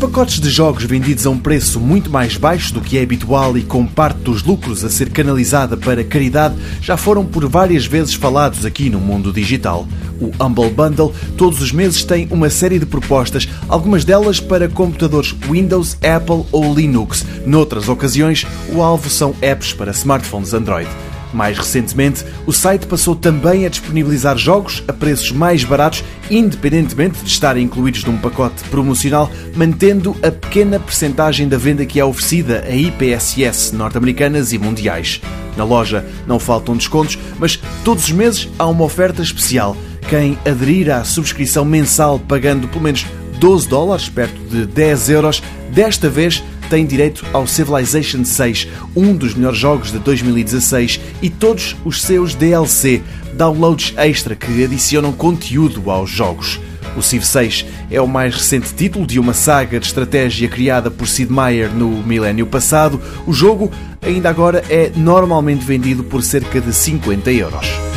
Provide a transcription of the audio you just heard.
pacotes de jogos vendidos a um preço muito mais baixo do que é habitual e com parte dos lucros a ser canalizada para caridade já foram por várias vezes falados aqui no mundo digital. O Humble Bundle todos os meses tem uma série de propostas, algumas delas para computadores Windows, Apple ou Linux. Noutras ocasiões, o alvo são apps para smartphones Android. Mais recentemente, o site passou também a disponibilizar jogos a preços mais baratos, independentemente de estarem incluídos num pacote promocional, mantendo a pequena percentagem da venda que é oferecida a IPSS norte-americanas e mundiais. Na loja não faltam descontos, mas todos os meses há uma oferta especial. Quem aderir à subscrição mensal pagando pelo menos 12 dólares, perto de 10 euros, desta vez tem direito ao Civilization 6, um dos melhores jogos de 2016, e todos os seus DLC, downloads extra que adicionam conteúdo aos jogos. O Civ 6 é o mais recente título de uma saga de estratégia criada por Sid Meier no milénio passado. O jogo ainda agora é normalmente vendido por cerca de 50 euros.